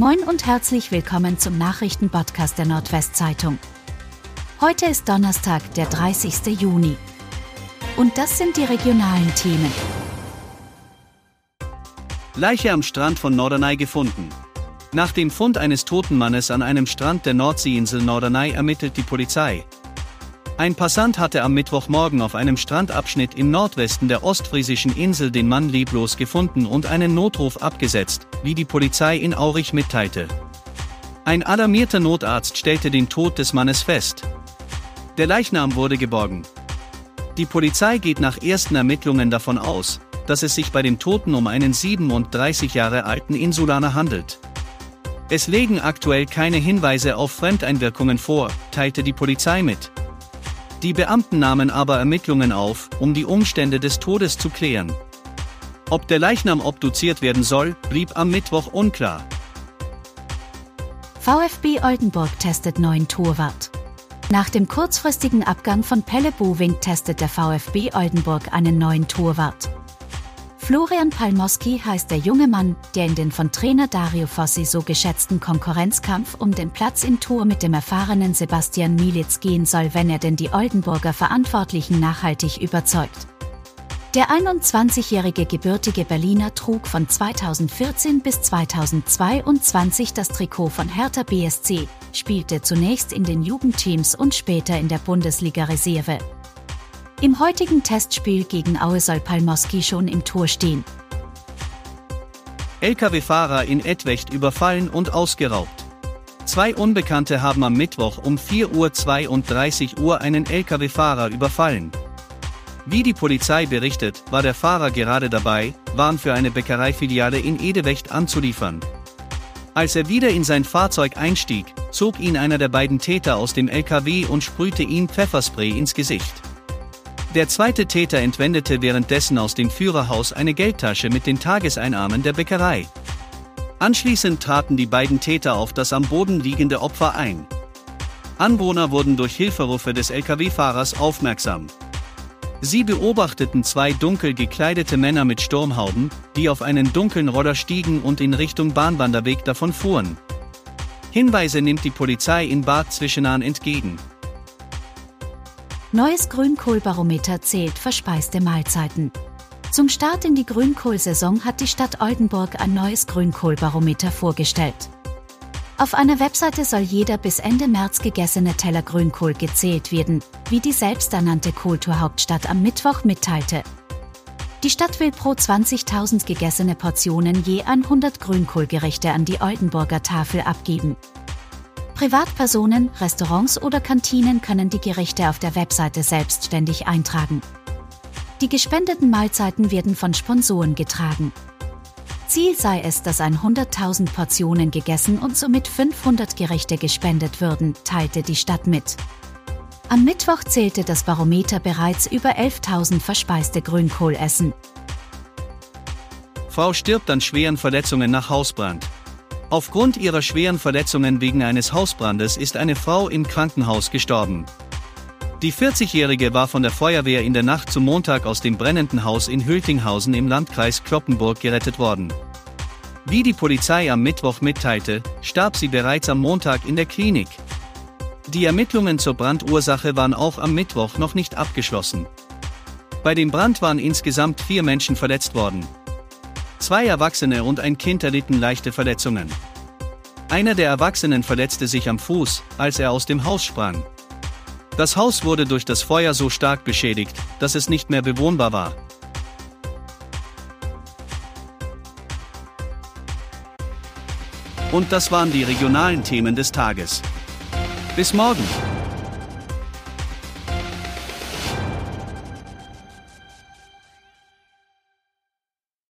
Moin und herzlich willkommen zum Nachrichtenpodcast der Nordwestzeitung. Heute ist Donnerstag, der 30. Juni. Und das sind die regionalen Themen. Leiche am Strand von Norderney gefunden. Nach dem Fund eines toten Mannes an einem Strand der Nordseeinsel Norderney ermittelt die Polizei. Ein Passant hatte am Mittwochmorgen auf einem Strandabschnitt im Nordwesten der ostfriesischen Insel den Mann leblos gefunden und einen Notruf abgesetzt, wie die Polizei in Aurich mitteilte. Ein alarmierter Notarzt stellte den Tod des Mannes fest. Der Leichnam wurde geborgen. Die Polizei geht nach ersten Ermittlungen davon aus, dass es sich bei dem Toten um einen 37 Jahre alten Insulaner handelt. Es legen aktuell keine Hinweise auf Fremdeinwirkungen vor, teilte die Polizei mit. Die Beamten nahmen aber Ermittlungen auf, um die Umstände des Todes zu klären. Ob der Leichnam obduziert werden soll, blieb am Mittwoch unklar. VfB Oldenburg testet neuen Torwart. Nach dem kurzfristigen Abgang von Pelle Bowing testet der VfB Oldenburg einen neuen Torwart. Florian Palmoski heißt der junge Mann, der in den von Trainer Dario Fossi so geschätzten Konkurrenzkampf um den Platz im Tor mit dem erfahrenen Sebastian Mielitz gehen soll, wenn er denn die Oldenburger Verantwortlichen nachhaltig überzeugt. Der 21-jährige gebürtige Berliner trug von 2014 bis 2022 das Trikot von Hertha BSC, spielte zunächst in den Jugendteams und später in der Bundesliga-Reserve. Im heutigen Testspiel gegen Aue soll Palmoski schon im Tor stehen. Lkw-Fahrer in Etwecht überfallen und ausgeraubt. Zwei Unbekannte haben am Mittwoch um 4.32 Uhr einen Lkw-Fahrer überfallen. Wie die Polizei berichtet, war der Fahrer gerade dabei, Waren für eine Bäckereifiliale in Edewecht anzuliefern. Als er wieder in sein Fahrzeug einstieg, zog ihn einer der beiden Täter aus dem LKW und sprühte ihm Pfefferspray ins Gesicht. Der zweite Täter entwendete währenddessen aus dem Führerhaus eine Geldtasche mit den Tageseinnahmen der Bäckerei. Anschließend traten die beiden Täter auf das am Boden liegende Opfer ein. Anwohner wurden durch Hilferufe des Lkw-Fahrers aufmerksam. Sie beobachteten zwei dunkel gekleidete Männer mit Sturmhauben, die auf einen dunklen Roller stiegen und in Richtung Bahnwanderweg davon fuhren. Hinweise nimmt die Polizei in Bad Zwischenahn entgegen. Neues Grünkohlbarometer zählt verspeiste Mahlzeiten. Zum Start in die Grünkohlsaison hat die Stadt Oldenburg ein neues Grünkohlbarometer vorgestellt. Auf einer Webseite soll jeder bis Ende März gegessene Teller Grünkohl gezählt werden, wie die selbsternannte Kulturhauptstadt am Mittwoch mitteilte. Die Stadt will pro 20.000 gegessene Portionen je 100 Grünkohlgerichte an die Oldenburger Tafel abgeben. Privatpersonen, Restaurants oder Kantinen können die Gerichte auf der Webseite selbstständig eintragen. Die gespendeten Mahlzeiten werden von Sponsoren getragen. Ziel sei es, dass 100.000 Portionen gegessen und somit 500 Gerichte gespendet würden, teilte die Stadt mit. Am Mittwoch zählte das Barometer bereits über 11.000 verspeiste Grünkohlessen. Frau stirbt an schweren Verletzungen nach Hausbrand. Aufgrund ihrer schweren Verletzungen wegen eines Hausbrandes ist eine Frau im Krankenhaus gestorben. Die 40-Jährige war von der Feuerwehr in der Nacht zum Montag aus dem brennenden Haus in Hültinghausen im Landkreis Kloppenburg gerettet worden. Wie die Polizei am Mittwoch mitteilte, starb sie bereits am Montag in der Klinik. Die Ermittlungen zur Brandursache waren auch am Mittwoch noch nicht abgeschlossen. Bei dem Brand waren insgesamt vier Menschen verletzt worden. Zwei Erwachsene und ein Kind erlitten leichte Verletzungen. Einer der Erwachsenen verletzte sich am Fuß, als er aus dem Haus sprang. Das Haus wurde durch das Feuer so stark beschädigt, dass es nicht mehr bewohnbar war. Und das waren die regionalen Themen des Tages. Bis morgen!